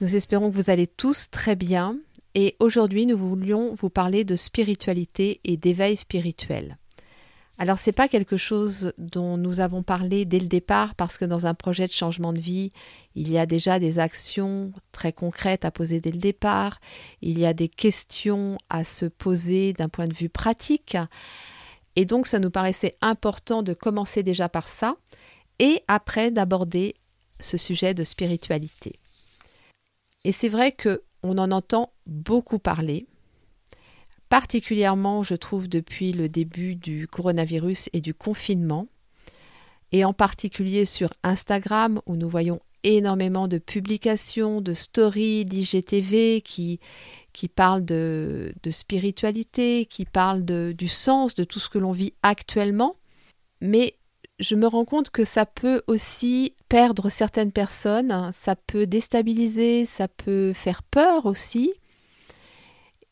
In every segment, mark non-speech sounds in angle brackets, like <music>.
Nous espérons que vous allez tous très bien et aujourd'hui nous voulions vous parler de spiritualité et d'éveil spirituel. Alors c'est pas quelque chose dont nous avons parlé dès le départ parce que dans un projet de changement de vie, il y a déjà des actions très concrètes à poser dès le départ, il y a des questions à se poser d'un point de vue pratique. Et donc ça nous paraissait important de commencer déjà par ça et après d'aborder ce sujet de spiritualité. Et c'est vrai que on en entend beaucoup parler, particulièrement, je trouve, depuis le début du coronavirus et du confinement, et en particulier sur Instagram, où nous voyons énormément de publications, de stories d'IGTV qui, qui parlent de, spiritualité, qui parlent du sens de tout ce que l'on vit actuellement. Mais je me rends compte que ça peut aussi perdre certaines personnes, ça peut déstabiliser, ça peut faire peur aussi.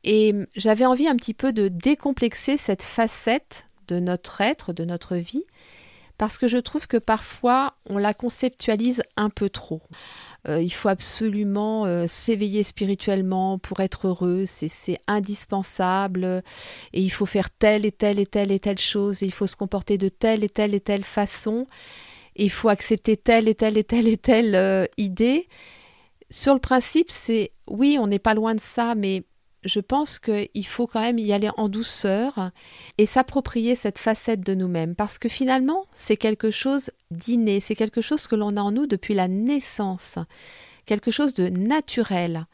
Et j'avais envie un petit peu de décomplexer cette facette de notre être, de notre vie, parce que je trouve que parfois on la conceptualise un peu trop. Euh, il faut absolument euh, s'éveiller spirituellement pour être heureux, c'est indispensable, et il faut faire telle et telle et telle et telle chose, et il faut se comporter de telle et telle et telle façon, et il faut accepter telle et telle et telle et telle euh, idée. Sur le principe, c'est oui, on n'est pas loin de ça, mais je pense qu'il faut quand même y aller en douceur et s'approprier cette facette de nous-mêmes parce que finalement c'est quelque chose d'inné, c'est quelque chose que l'on a en nous depuis la naissance, quelque chose de naturel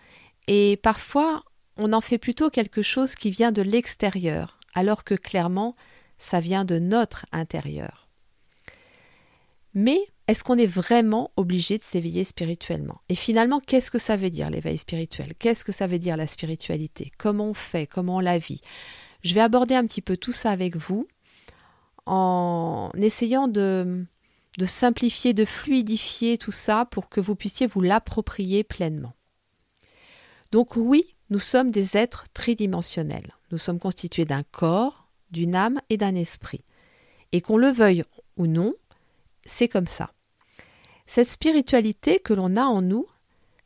et parfois on en fait plutôt quelque chose qui vient de l'extérieur alors que clairement ça vient de notre intérieur. Mais est-ce qu'on est vraiment obligé de s'éveiller spirituellement? Et finalement, qu'est-ce que ça veut dire l'éveil spirituel? Qu'est-ce que ça veut dire la spiritualité? Comment on fait? Comment on la vit? Je vais aborder un petit peu tout ça avec vous en essayant de, simplifier, de fluidifier tout ça pour que vous puissiez vous l'approprier pleinement. Donc oui, nous sommes des êtres tridimensionnels. Nous sommes constitués d'un corps, d'une âme et d'un esprit. Et qu'on le veuille ou non, c'est comme ça. Cette spiritualité que l'on a en nous,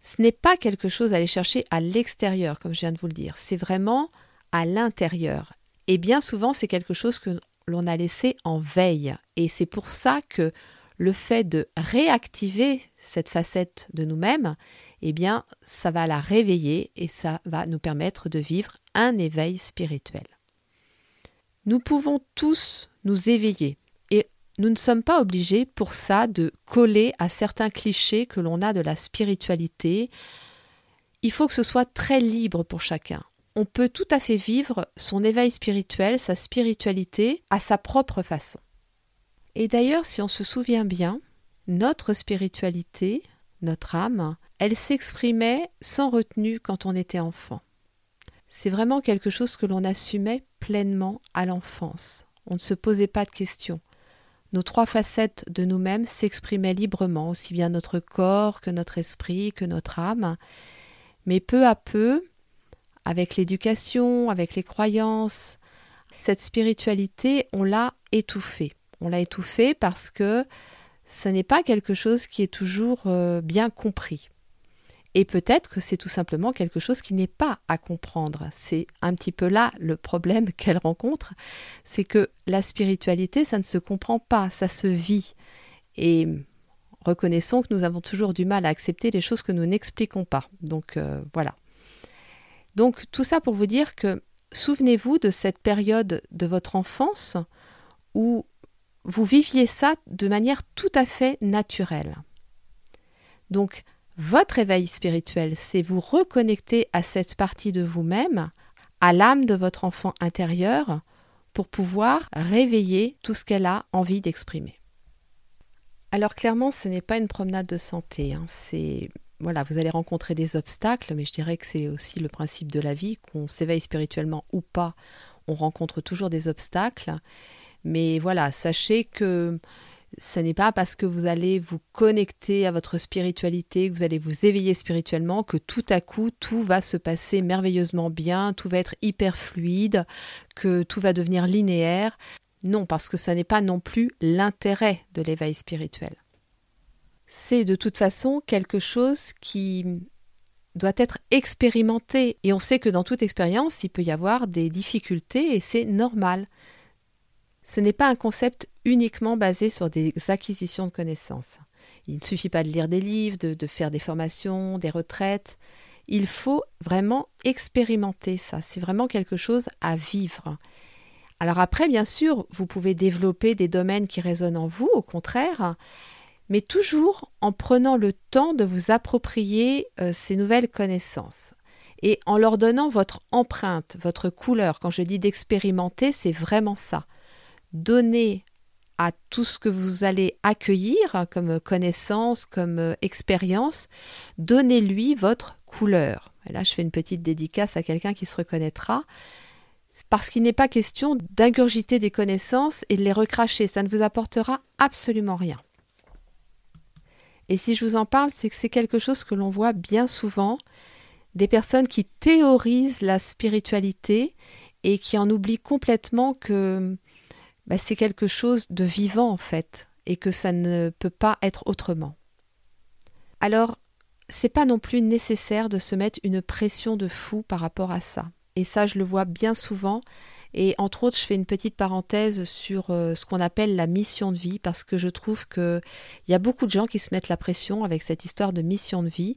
ce n'est pas quelque chose à aller chercher à l'extérieur, comme je viens de vous le dire, c'est vraiment à l'intérieur. Et bien souvent, c'est quelque chose que l'on a laissé en veille. Et c'est pour ça que le fait de réactiver cette facette de nous-mêmes, eh bien, ça va la réveiller et ça va nous permettre de vivre un éveil spirituel. Nous pouvons tous nous éveiller nous ne sommes pas obligés pour ça de coller à certains clichés que l'on a de la spiritualité. Il faut que ce soit très libre pour chacun. On peut tout à fait vivre son éveil spirituel, sa spiritualité, à sa propre façon. Et d'ailleurs, si on se souvient bien, notre spiritualité, notre âme, elle s'exprimait sans retenue quand on était enfant. C'est vraiment quelque chose que l'on assumait pleinement à l'enfance. On ne se posait pas de questions nos trois facettes de nous-mêmes s'exprimaient librement, aussi bien notre corps que notre esprit, que notre âme. Mais peu à peu, avec l'éducation, avec les croyances, cette spiritualité, on l'a étouffée. On l'a étouffée parce que ce n'est pas quelque chose qui est toujours euh, bien compris. Et peut-être que c'est tout simplement quelque chose qui n'est pas à comprendre. C'est un petit peu là le problème <laughs> qu'elle rencontre, c'est que la spiritualité, ça ne se comprend pas, ça se vit. Et reconnaissons que nous avons toujours du mal à accepter les choses que nous n'expliquons pas. Donc euh, voilà. Donc tout ça pour vous dire que souvenez-vous de cette période de votre enfance où vous viviez ça de manière tout à fait naturelle. Donc votre éveil spirituel, c'est vous reconnecter à cette partie de vous-même, à l'âme de votre enfant intérieur, pour pouvoir réveiller tout ce qu'elle a envie d'exprimer. Alors clairement, ce n'est pas une promenade de santé, hein. c'est voilà, vous allez rencontrer des obstacles, mais je dirais que c'est aussi le principe de la vie, qu'on s'éveille spirituellement ou pas, on rencontre toujours des obstacles. Mais voilà, sachez que ce n'est pas parce que vous allez vous connecter à votre spiritualité, que vous allez vous éveiller spirituellement, que tout à coup tout va se passer merveilleusement bien, tout va être hyper fluide, que tout va devenir linéaire. Non, parce que ce n'est pas non plus l'intérêt de l'éveil spirituel. C'est de toute façon quelque chose qui doit être expérimenté. Et on sait que dans toute expérience, il peut y avoir des difficultés et c'est normal. Ce n'est pas un concept uniquement basé sur des acquisitions de connaissances. Il ne suffit pas de lire des livres, de, faire des formations, des retraites. Il faut vraiment expérimenter ça. C'est vraiment quelque chose à vivre. Alors après, bien sûr, vous pouvez développer des domaines qui résonnent en vous, au contraire, mais toujours en prenant le temps de vous approprier euh, ces nouvelles connaissances et en leur donnant votre empreinte, votre couleur. Quand je dis d'expérimenter, c'est vraiment ça donner à tout ce que vous allez accueillir comme connaissance, comme euh, expérience, donnez-lui votre couleur. Et là, je fais une petite dédicace à quelqu'un qui se reconnaîtra. Parce qu'il n'est pas question d'ingurgiter des connaissances et de les recracher, ça ne vous apportera absolument rien. Et si je vous en parle, c'est que c'est quelque chose que l'on voit bien souvent, des personnes qui théorisent la spiritualité et qui en oublient complètement que bah, c'est quelque chose de vivant en fait, et que ça ne peut pas être autrement. Alors, c'est pas non plus nécessaire de se mettre une pression de fou par rapport à ça. Et ça, je le vois bien souvent. Et entre autres, je fais une petite parenthèse sur euh, ce qu'on appelle la mission de vie, parce que je trouve qu'il y a beaucoup de gens qui se mettent la pression avec cette histoire de mission de vie.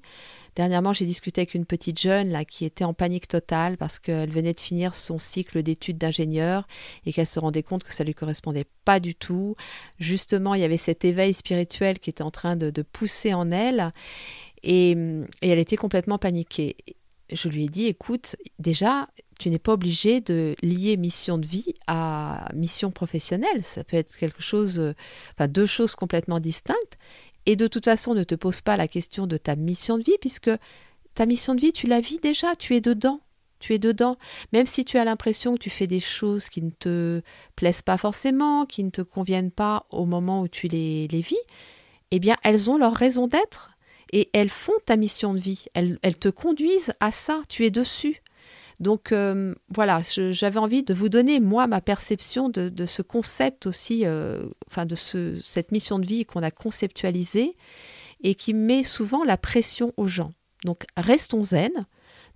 Dernièrement, j'ai discuté avec une petite jeune là qui était en panique totale parce qu'elle venait de finir son cycle d'études d'ingénieur et qu'elle se rendait compte que ça lui correspondait pas du tout. Justement, il y avait cet éveil spirituel qui était en train de, pousser en elle et elle était complètement paniquée. Je lui ai dit, écoute, déjà, tu n'es pas obligé de lier mission de vie à mission professionnelle. Ça peut être quelque chose, enfin deux choses complètement distinctes. Et de toute façon, ne te pose pas la question de ta mission de vie, puisque ta mission de vie, tu la vis déjà, tu es dedans. Tu es dedans. Même si tu as l'impression que tu fais des choses qui ne te plaisent pas forcément, qui ne te conviennent pas au moment où tu les, les vis, eh bien, elles ont leur raison d'être et elles font ta mission de vie. Elles te conduisent à ça. Tu es dessus. Donc euh, voilà, j'avais envie de vous donner, moi, ma perception de, ce concept aussi, euh, enfin de ce, cette mission de vie qu'on a conceptualisée et qui met souvent la pression aux gens. Donc restons zen.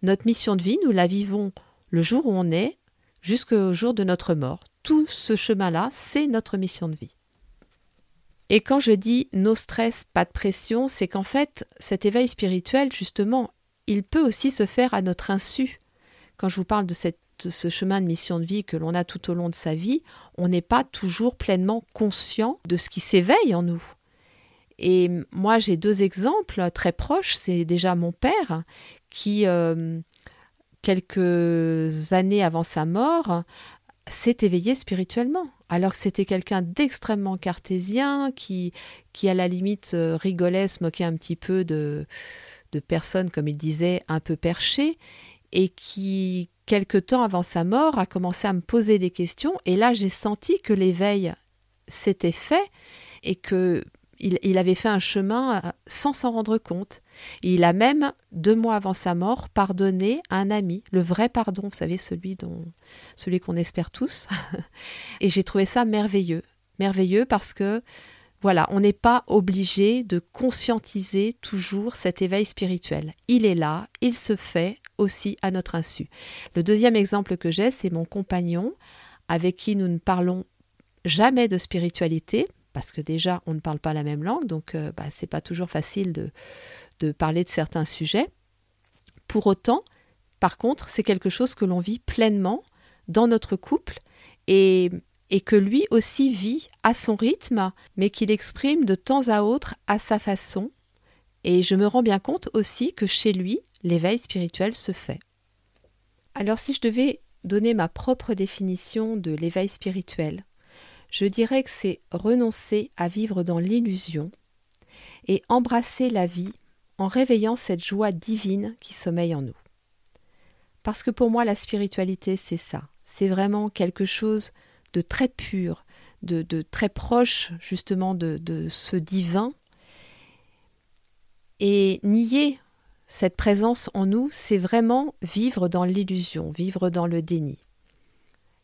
Notre mission de vie, nous la vivons le jour où on est jusqu'au jour de notre mort. Tout ce chemin-là, c'est notre mission de vie. Et quand je dis no stress, pas de pression, c'est qu'en fait, cet éveil spirituel, justement, il peut aussi se faire à notre insu quand je vous parle de ce chemin de mission de vie que l'on a tout au long de sa vie, on n'est pas toujours pleinement conscient de ce qui s'éveille en nous. Et moi, j'ai deux exemples très proches. C'est déjà mon père qui, euh, quelques années avant sa mort, s'est éveillé spirituellement. Alors que c'était quelqu'un d'extrêmement cartésien, qui, qui à la limite euh, rigolait, se moquait un petit peu de, de personnes, comme il disait, un peu perchées et qui, quelque temps avant sa mort, a commencé à me poser des questions. Et là, j'ai senti que l'éveil s'était fait et que il, avait fait un chemin euh, sans s'en rendre compte. il a même, deux mois avant sa mort, pardonné à un ami, le vrai pardon, vous savez, celui dont, celui qu'on espère tous. <laughs> et j'ai trouvé ça merveilleux, merveilleux parce que voilà, on n'est pas obligé de conscientiser toujours cet éveil spirituel. Il est là, il se fait aussi à notre insu. Le deuxième exemple que j'ai, c'est mon compagnon avec qui nous ne parlons jamais de spiritualité, parce que déjà on ne parle pas la même langue, donc euh, bah, c'est pas toujours facile de, de parler de certains sujets. Pour autant, par contre, c'est quelque chose que l'on vit pleinement dans notre couple et, et que lui aussi vit à son rythme, mais qu'il exprime de temps à autre à sa façon. Et je me rends bien compte aussi que chez lui, l'éveil spirituel se fait. Alors si je devais donner ma propre définition de l'éveil spirituel, je dirais que c'est renoncer à vivre dans l'illusion et embrasser la vie en réveillant cette joie divine qui sommeille en nous. Parce que pour moi, la spiritualité, c'est ça. C'est vraiment quelque chose de très pur, de, très proche justement de, de ce divin. Et nier cette présence en nous, c'est vraiment vivre dans l'illusion, vivre dans le déni.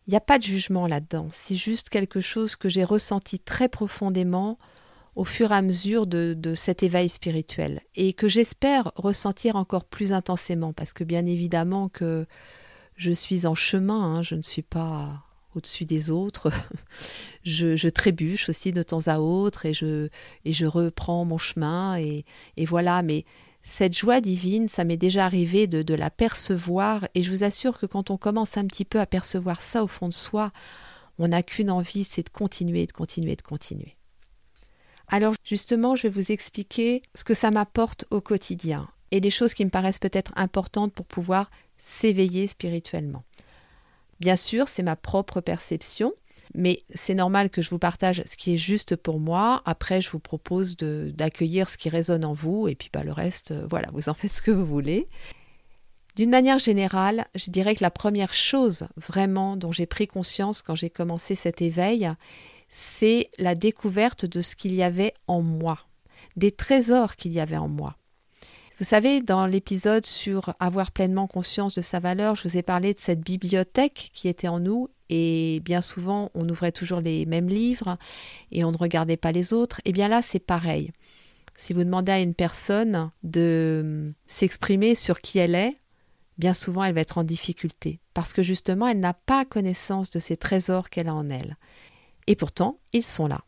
Il n'y a pas de jugement là-dedans, c'est juste quelque chose que j'ai ressenti très profondément au fur et à mesure de, cet éveil spirituel et que j'espère ressentir encore plus intensément parce que bien évidemment que je suis en chemin, hein, je ne suis pas au-dessus des autres, <laughs> je, trébuche aussi de temps à autre et je, reprends mon chemin et, et voilà, mais cette joie divine, ça m'est déjà arrivé de, de la percevoir et je vous assure que quand on commence un petit peu à percevoir ça au fond de soi, on n'a qu'une envie, c'est de continuer, de continuer, de continuer. Alors justement, je vais vous expliquer ce que ça m'apporte au quotidien et les choses qui me paraissent peut-être importantes pour pouvoir s'éveiller spirituellement. Bien sûr, c'est ma propre perception, mais c'est normal que je vous partage ce qui est juste pour moi. Après, je vous propose d'accueillir ce qui résonne en vous, et puis bah, le reste, euh, voilà, vous en faites ce que vous voulez. D'une manière générale, je dirais que la première chose vraiment dont j'ai pris conscience quand j'ai commencé cet éveil, c'est la découverte de ce qu'il y avait en moi, des trésors qu'il y avait en moi. Vous savez, dans l'épisode sur avoir pleinement conscience de sa valeur, je vous ai parlé de cette bibliothèque qui était en nous et bien souvent on ouvrait toujours les mêmes livres et on ne regardait pas les autres. Et eh bien là, c'est pareil. Si vous demandez à une personne de s'exprimer sur qui elle est, bien souvent elle va être en difficulté parce que justement elle n'a pas connaissance de ces trésors qu'elle a en elle. Et pourtant, ils sont là.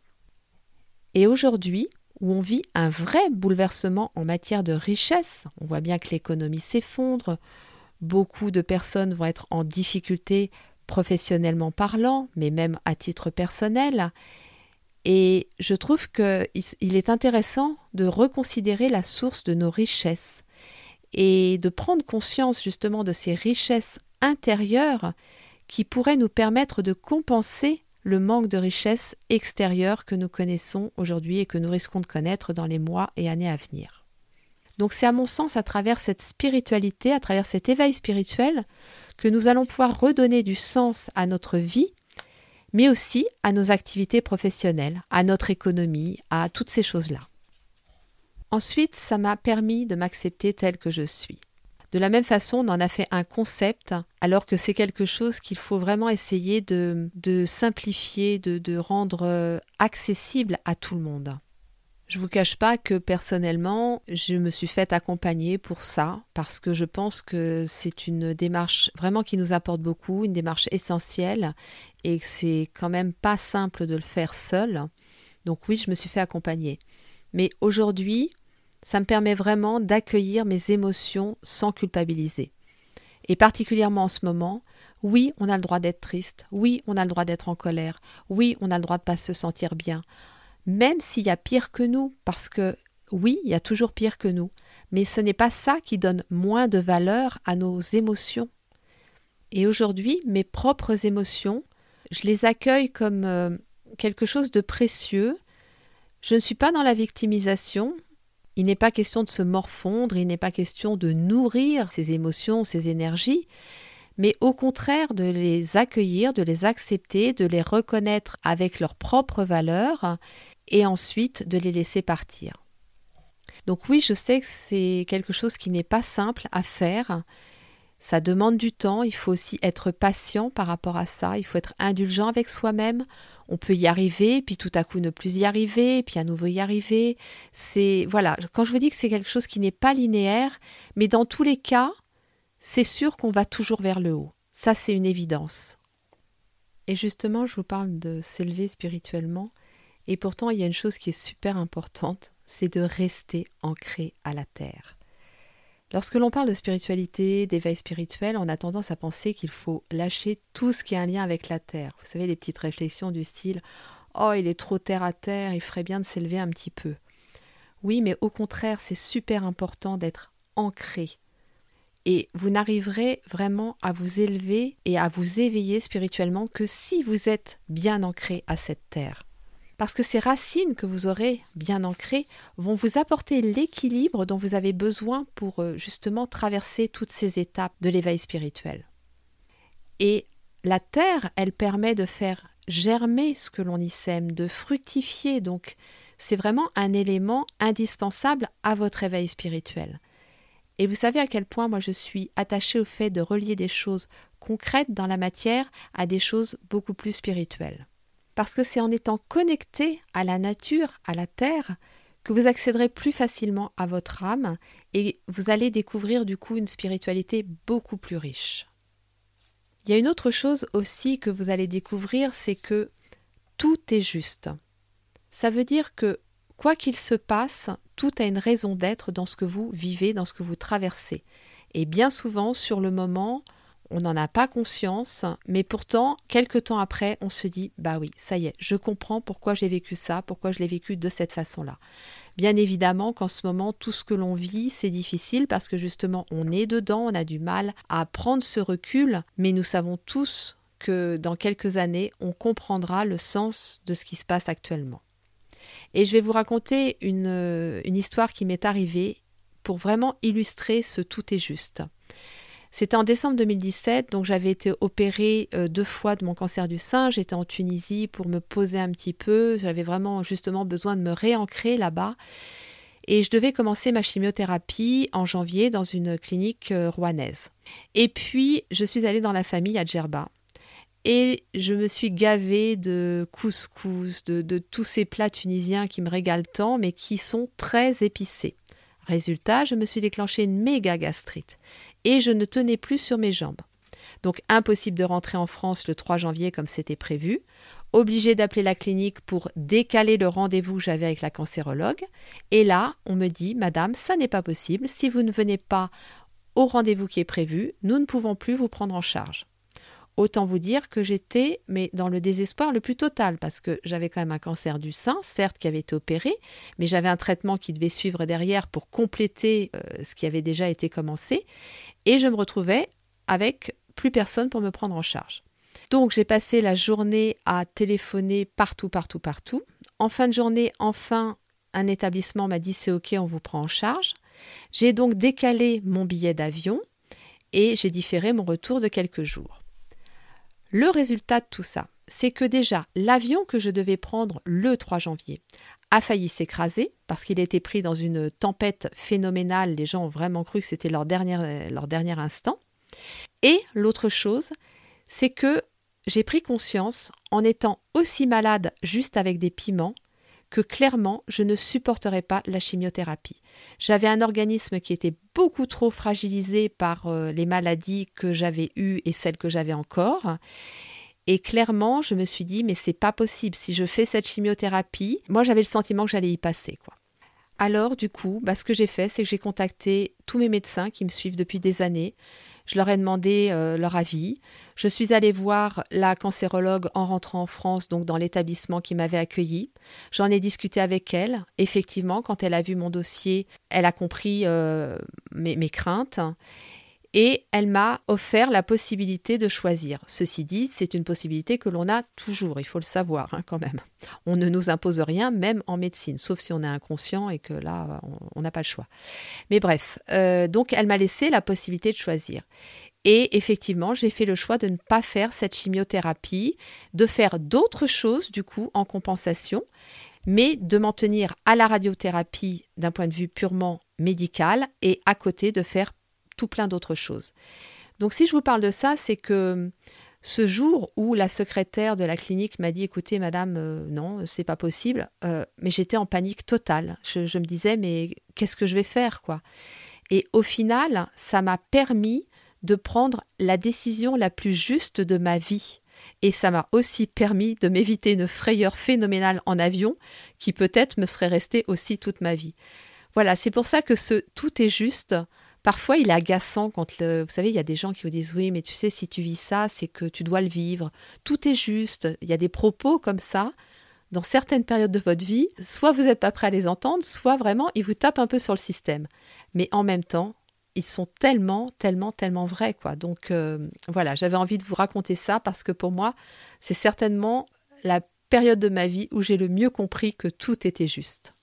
Et aujourd'hui, où on vit un vrai bouleversement en matière de richesse, on voit bien que l'économie s'effondre, beaucoup de personnes vont être en difficulté professionnellement parlant, mais même à titre personnel. Et je trouve qu'il est intéressant de reconsidérer la source de nos richesses et de prendre conscience justement de ces richesses intérieures qui pourraient nous permettre de compenser le manque de richesse extérieure que nous connaissons aujourd'hui et que nous risquons de connaître dans les mois et années à venir. Donc c'est à mon sens à travers cette spiritualité, à travers cet éveil spirituel, que nous allons pouvoir redonner du sens à notre vie, mais aussi à nos activités professionnelles, à notre économie, à toutes ces choses-là. Ensuite, ça m'a permis de m'accepter tel que je suis. De la même façon, on en a fait un concept, alors que c'est quelque chose qu'il faut vraiment essayer de, simplifier, de, rendre euh, accessible à tout le monde. Je vous cache pas que personnellement, je me suis fait accompagner pour ça parce que je pense que c'est une démarche vraiment qui nous apporte beaucoup, une démarche essentielle et que c'est quand même pas simple de le faire seul. Donc oui, je me suis fait accompagner. Mais aujourd'hui, ça me permet vraiment d'accueillir mes émotions sans culpabiliser. Et particulièrement en ce moment, oui, on a le droit d'être triste, oui, on a le droit d'être en colère, oui, on a le droit de ne pas se sentir bien, même s'il y a pire que nous, parce que oui, il y a toujours pire que nous, mais ce n'est pas ça qui donne moins de valeur à nos émotions. Et aujourd'hui, mes propres émotions, je les accueille comme euh, quelque chose de précieux. Je ne suis pas dans la victimisation, il n'est pas question de se morfondre, il n'est pas question de nourrir ses émotions, ses énergies, mais au contraire de les accueillir, de les accepter, de les reconnaître avec leurs propres valeurs et ensuite de les laisser partir. Donc oui, je sais que c'est quelque chose qui n'est pas simple à faire. Ça demande du temps, il faut aussi être patient par rapport à ça, il faut être indulgent avec soi-même, on peut y arriver, puis tout à coup ne plus y arriver, puis à nouveau y arriver. C'est voilà, quand je vous dis que c'est quelque chose qui n'est pas linéaire, mais dans tous les cas, c'est sûr qu'on va toujours vers le haut. Ça, c'est une évidence. Et justement, je vous parle de s'élever spirituellement, et pourtant, il y a une chose qui est super importante, c'est de rester ancré à la terre. Lorsque l'on parle de spiritualité, d'éveil spirituel, on a tendance à penser qu'il faut lâcher tout ce qui a un lien avec la terre. Vous savez, les petites réflexions du style Oh, il est trop terre à terre, il ferait bien de s'élever un petit peu. Oui, mais au contraire, c'est super important d'être ancré. Et vous n'arriverez vraiment à vous élever et à vous éveiller spirituellement que si vous êtes bien ancré à cette terre. Parce que ces racines que vous aurez bien ancrées vont vous apporter l'équilibre dont vous avez besoin pour euh, justement traverser toutes ces étapes de l'éveil spirituel. Et la terre, elle permet de faire germer ce que l'on y sème, de fructifier. Donc, c'est vraiment un élément indispensable à votre éveil spirituel. Et vous savez à quel point moi je suis attachée au fait de relier des choses concrètes dans la matière à des choses beaucoup plus spirituelles. Parce que c'est en étant connecté à la nature, à la terre, que vous accéderez plus facilement à votre âme et vous allez découvrir du coup une spiritualité beaucoup plus riche. Il y a une autre chose aussi que vous allez découvrir, c'est que tout est juste. Ça veut dire que quoi qu'il se passe, tout a une raison d'être dans ce que vous vivez, dans ce que vous traversez. Et bien souvent, sur le moment, on n'en a pas conscience, mais pourtant, quelques temps après, on se dit Bah oui, ça y est, je comprends pourquoi j'ai vécu ça, pourquoi je l'ai vécu de cette façon-là. Bien évidemment qu'en ce moment, tout ce que l'on vit, c'est difficile parce que justement, on est dedans, on a du mal à prendre ce recul, mais nous savons tous que dans quelques années, on comprendra le sens de ce qui se passe actuellement. Et je vais vous raconter une, une histoire qui m'est arrivée pour vraiment illustrer ce tout est juste. C'était en décembre 2017, donc j'avais été opérée euh, deux fois de mon cancer du sein. J'étais en Tunisie pour me poser un petit peu. J'avais vraiment justement besoin de me réancrer là-bas. Et je devais commencer ma chimiothérapie en janvier dans une clinique euh, rouennaise. Et puis, je suis allée dans la famille à Djerba. Et je me suis gavée de couscous, de, de tous ces plats tunisiens qui me régalent tant, mais qui sont très épicés. Résultat, je me suis déclenché une méga gastrite et je ne tenais plus sur mes jambes. Donc impossible de rentrer en France le 3 janvier comme c'était prévu, obligé d'appeler la clinique pour décaler le rendez-vous que j'avais avec la cancérologue, et là on me dit Madame, ça n'est pas possible, si vous ne venez pas au rendez-vous qui est prévu, nous ne pouvons plus vous prendre en charge. Autant vous dire que j'étais mais dans le désespoir le plus total parce que j'avais quand même un cancer du sein, certes qui avait été opéré, mais j'avais un traitement qui devait suivre derrière pour compléter euh, ce qui avait déjà été commencé et je me retrouvais avec plus personne pour me prendre en charge. Donc j'ai passé la journée à téléphoner partout, partout, partout. En fin de journée, enfin, un établissement m'a dit c'est ok, on vous prend en charge. J'ai donc décalé mon billet d'avion et j'ai différé mon retour de quelques jours. Le résultat de tout ça, c'est que déjà l'avion que je devais prendre le 3 janvier a failli s'écraser parce qu'il été pris dans une tempête phénoménale. Les gens ont vraiment cru que c'était leur dernier, leur dernier instant. Et l'autre chose, c'est que j'ai pris conscience, en étant aussi malade juste avec des piments, que clairement je ne supporterais pas la chimiothérapie. J'avais un organisme qui était beaucoup trop fragilisé par euh, les maladies que j'avais eues et celles que j'avais encore. Et clairement, je me suis dit, mais c'est pas possible. Si je fais cette chimiothérapie, moi j'avais le sentiment que j'allais y passer, quoi. Alors, du coup, bah, ce que j'ai fait, c'est que j'ai contacté tous mes médecins qui me suivent depuis des années. Je leur ai demandé euh, leur avis. Je suis allée voir la cancérologue en rentrant en France, donc dans l'établissement qui m'avait accueilli. J'en ai discuté avec elle. Effectivement, quand elle a vu mon dossier, elle a compris euh, mes, craintes et elle m'a offert la possibilité de choisir. Ceci dit, c'est une possibilité que l'on a toujours, il faut le savoir hein, quand même. On ne nous impose rien, même en médecine, sauf si on est inconscient et que là, on n'a pas le choix. Mais bref, euh, donc elle m'a laissé la possibilité de choisir. Et effectivement, j'ai fait le choix de ne pas faire cette chimiothérapie, de faire d'autres choses du coup en compensation, mais de m'en tenir à la radiothérapie d'un point de vue purement médical et à côté de faire tout plein d'autres choses. Donc si je vous parle de ça, c'est que ce jour où la secrétaire de la clinique m'a dit écoutez madame euh, non c'est pas possible euh, mais j'étais en panique totale. Je, me disais mais qu'est-ce que je vais faire quoi? Et au final ça m'a permis de prendre la décision la plus juste de ma vie. Et ça m'a aussi permis de m'éviter une frayeur phénoménale en avion qui peut-être me serait restée aussi toute ma vie. Voilà c'est pour ça que ce tout est juste Parfois, il est agaçant quand, vous savez, il y a des gens qui vous disent oui, mais tu sais, si tu vis ça, c'est que tu dois le vivre. Tout est juste. Il y a des propos comme ça dans certaines périodes de votre vie. Soit vous n'êtes pas prêt à les entendre, soit vraiment, ils vous tapent un peu sur le système. Mais en même temps, ils sont tellement, tellement, tellement vrais, quoi. Donc euh, voilà, j'avais envie de vous raconter ça parce que pour moi, c'est certainement la période de ma vie où j'ai le mieux compris que tout était juste.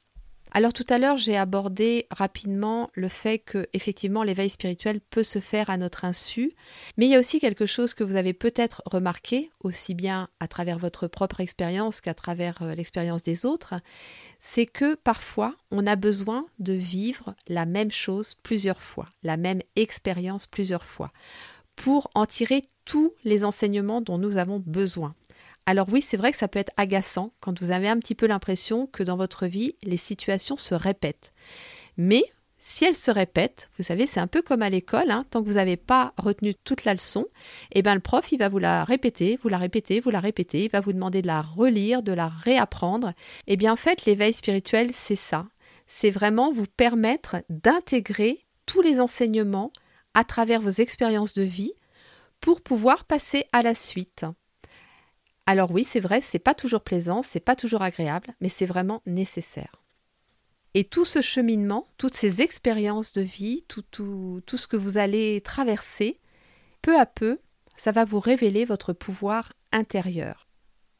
Alors tout à l'heure, j'ai abordé rapidement le fait que effectivement l'éveil spirituel peut se faire à notre insu, mais il y a aussi quelque chose que vous avez peut-être remarqué aussi bien à travers votre propre expérience qu'à travers euh, l'expérience des autres, c'est que parfois on a besoin de vivre la même chose plusieurs fois, la même expérience plusieurs fois pour en tirer tous les enseignements dont nous avons besoin. Alors oui, c'est vrai que ça peut être agaçant quand vous avez un petit peu l'impression que dans votre vie, les situations se répètent. Mais si elles se répètent, vous savez, c'est un peu comme à l'école, hein, tant que vous n'avez pas retenu toute la leçon, eh ben le prof, il va vous la répéter, vous la répéter, vous la répéter, il va vous demander de la relire, de la réapprendre. Eh bien en fait, l'éveil spirituel, c'est ça. C'est vraiment vous permettre d'intégrer tous les enseignements à travers vos expériences de vie pour pouvoir passer à la suite. Alors oui, c'est vrai, c'est pas toujours plaisant, c'est pas toujours agréable, mais c'est vraiment nécessaire. Et tout ce cheminement, toutes ces expériences de vie, tout, tout, tout ce que vous allez traverser, peu à peu, ça va vous révéler votre pouvoir intérieur.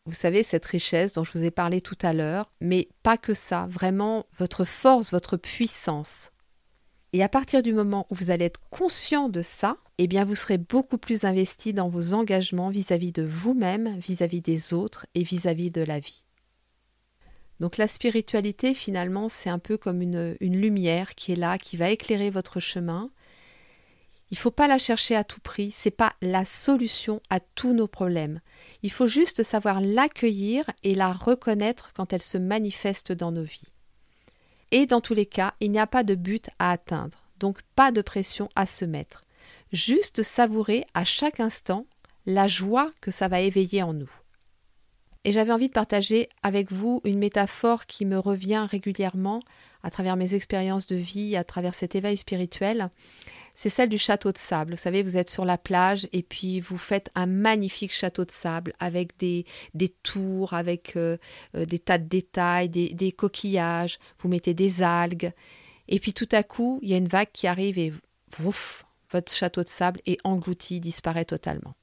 Vous savez, cette richesse dont je vous ai parlé tout à l'heure, mais pas que ça, vraiment votre force, votre puissance. Et à partir du moment où vous allez être conscient de ça, eh bien vous serez beaucoup plus investi dans vos engagements vis-à-vis de vous-même, vis-à-vis des autres et vis-à-vis de la vie. Donc la spiritualité, finalement, c'est un peu comme une, lumière qui est là, qui va éclairer votre chemin. Il ne faut pas la chercher à tout prix, c'est pas la solution à tous nos problèmes. Il faut juste savoir l'accueillir et la reconnaître quand elle se manifeste dans nos vies. Et dans tous les cas, il n'y a pas de but à atteindre, donc pas de pression à se mettre. Juste savourer à chaque instant la joie que ça va éveiller en nous. Et j'avais envie de partager avec vous une métaphore qui me revient régulièrement à travers mes expériences de vie, à travers cet éveil spirituel c'est celle du château de sable. Vous savez, vous êtes sur la plage et puis vous faites un magnifique château de sable avec des, des tours, avec euh, euh, des tas de détails, des, des, coquillages, vous mettez des algues. Et puis tout à coup, il y a une vague qui arrive et ouf, votre château de sable est englouti, disparaît totalement.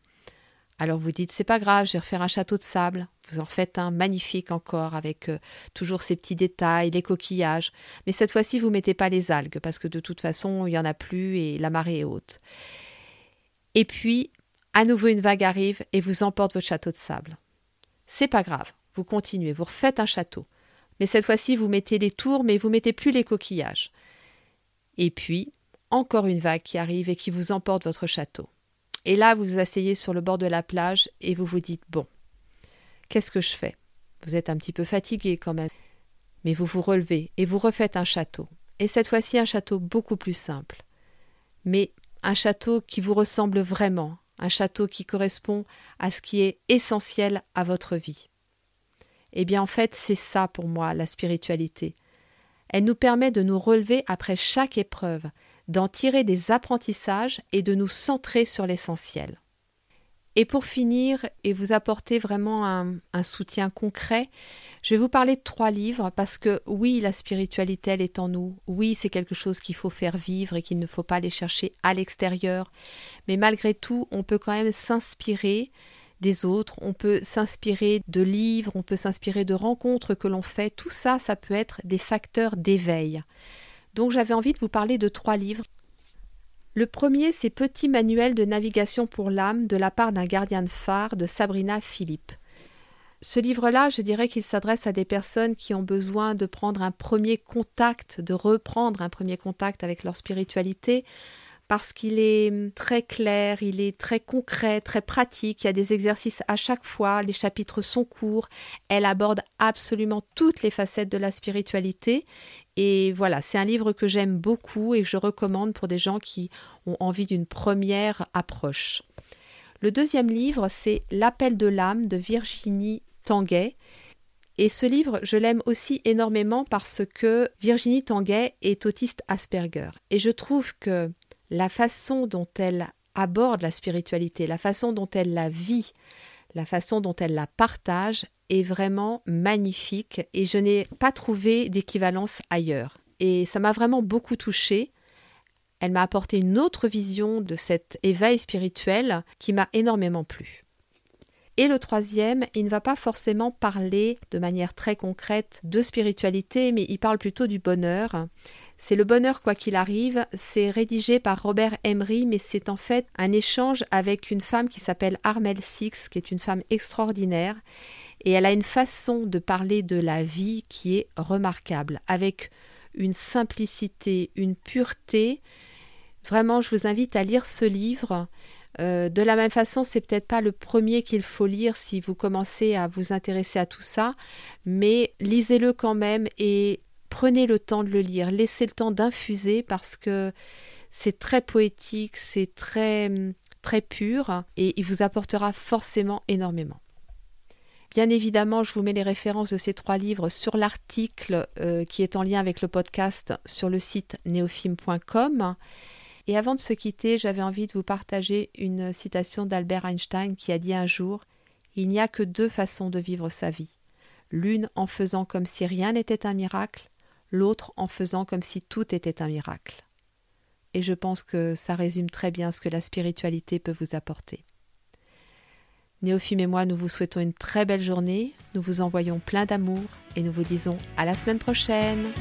Alors vous dites, c'est pas grave, je vais refaire un château de sable. Vous en faites un magnifique encore avec euh, toujours ces petits détails, les coquillages. Mais cette fois-ci, vous mettez pas les algues parce que de toute façon, il y en a plus et la marée est haute. Et puis, à nouveau, une vague arrive et vous emporte votre château de sable. C'est pas grave, vous continuez, vous refaites un château. Mais cette fois-ci, vous mettez les tours, mais vous mettez plus les coquillages. Et puis, encore une vague qui arrive et qui vous emporte votre château. Et là, vous vous asseyez sur le bord de la plage et vous vous dites Bon, qu'est-ce que je fais? Vous êtes un petit peu fatigué quand même. Mais vous vous relevez et vous refaites un château. Et cette fois-ci, un château beaucoup plus simple. Mais un château qui vous ressemble vraiment, un château qui correspond à ce qui est essentiel à votre vie. Eh bien, en fait, c'est ça pour moi, la spiritualité. Elle nous permet de nous relever après chaque épreuve, d'en tirer des apprentissages et de nous centrer sur l'essentiel. Et pour finir et vous apporter vraiment un, soutien concret, je vais vous parler de trois livres parce que oui, la spiritualité, elle est en nous. Oui, c'est quelque chose qu'il faut faire vivre et qu'il ne faut pas aller chercher à l'extérieur. Mais malgré tout, on peut quand même s'inspirer des autres, on peut s'inspirer de livres, on peut s'inspirer de rencontres que l'on fait. Tout ça, ça peut être des facteurs d'éveil. Donc j'avais envie de vous parler de trois livres. Le premier, c'est Petit manuel de navigation pour l'âme de la part d'un gardien de phare de Sabrina Philippe. Ce livre-là, je dirais qu'il s'adresse à des personnes qui ont besoin de prendre un premier contact, de reprendre un premier contact avec leur spiritualité, parce qu'il est hum, très clair, il est très concret, très pratique, il y a des exercices à chaque fois, les chapitres sont courts, elle aborde absolument toutes les facettes de la spiritualité et voilà, c'est un livre que j'aime beaucoup et que je recommande pour des gens qui ont envie d'une première approche. Le deuxième livre, c'est L'appel de l'âme de Virginie Tanguay. Et ce livre, je l'aime aussi énormément parce que Virginie Tanguay est autiste Asperger. Et je trouve que la façon dont elle aborde la spiritualité, la façon dont elle la vit, la façon dont elle la partage est vraiment magnifique et je n'ai pas trouvé d'équivalence ailleurs. Et ça m'a vraiment beaucoup touchée. Elle m'a apporté une autre vision de cet éveil spirituel qui m'a énormément plu. Et le troisième, il ne va pas forcément parler de manière très concrète de spiritualité, mais il parle plutôt du bonheur. C'est le bonheur quoi qu'il arrive. C'est rédigé par Robert Emery, mais c'est en fait un échange avec une femme qui s'appelle Armel Six, qui est une femme extraordinaire. Et elle a une façon de parler de la vie qui est remarquable, avec une simplicité, une pureté. Vraiment, je vous invite à lire ce livre. Euh, de la même façon, c'est peut-être pas le premier qu'il faut lire si vous commencez à vous intéresser à tout ça, mais lisez-le quand même et prenez le temps de le lire, laissez le temps d'infuser parce que c'est très poétique, c'est très très pur et il vous apportera forcément énormément. Bien évidemment, je vous mets les références de ces trois livres sur l'article euh, qui est en lien avec le podcast sur le site neofilm.com. Et avant de se quitter, j'avais envie de vous partager une citation d'Albert Einstein qui a dit un jour Il n'y a que deux façons de vivre sa vie. L'une en faisant comme si rien n'était un miracle, l'autre en faisant comme si tout était un miracle. Et je pense que ça résume très bien ce que la spiritualité peut vous apporter. Néophime et moi, nous vous souhaitons une très belle journée, nous vous envoyons plein d'amour et nous vous disons à la semaine prochaine.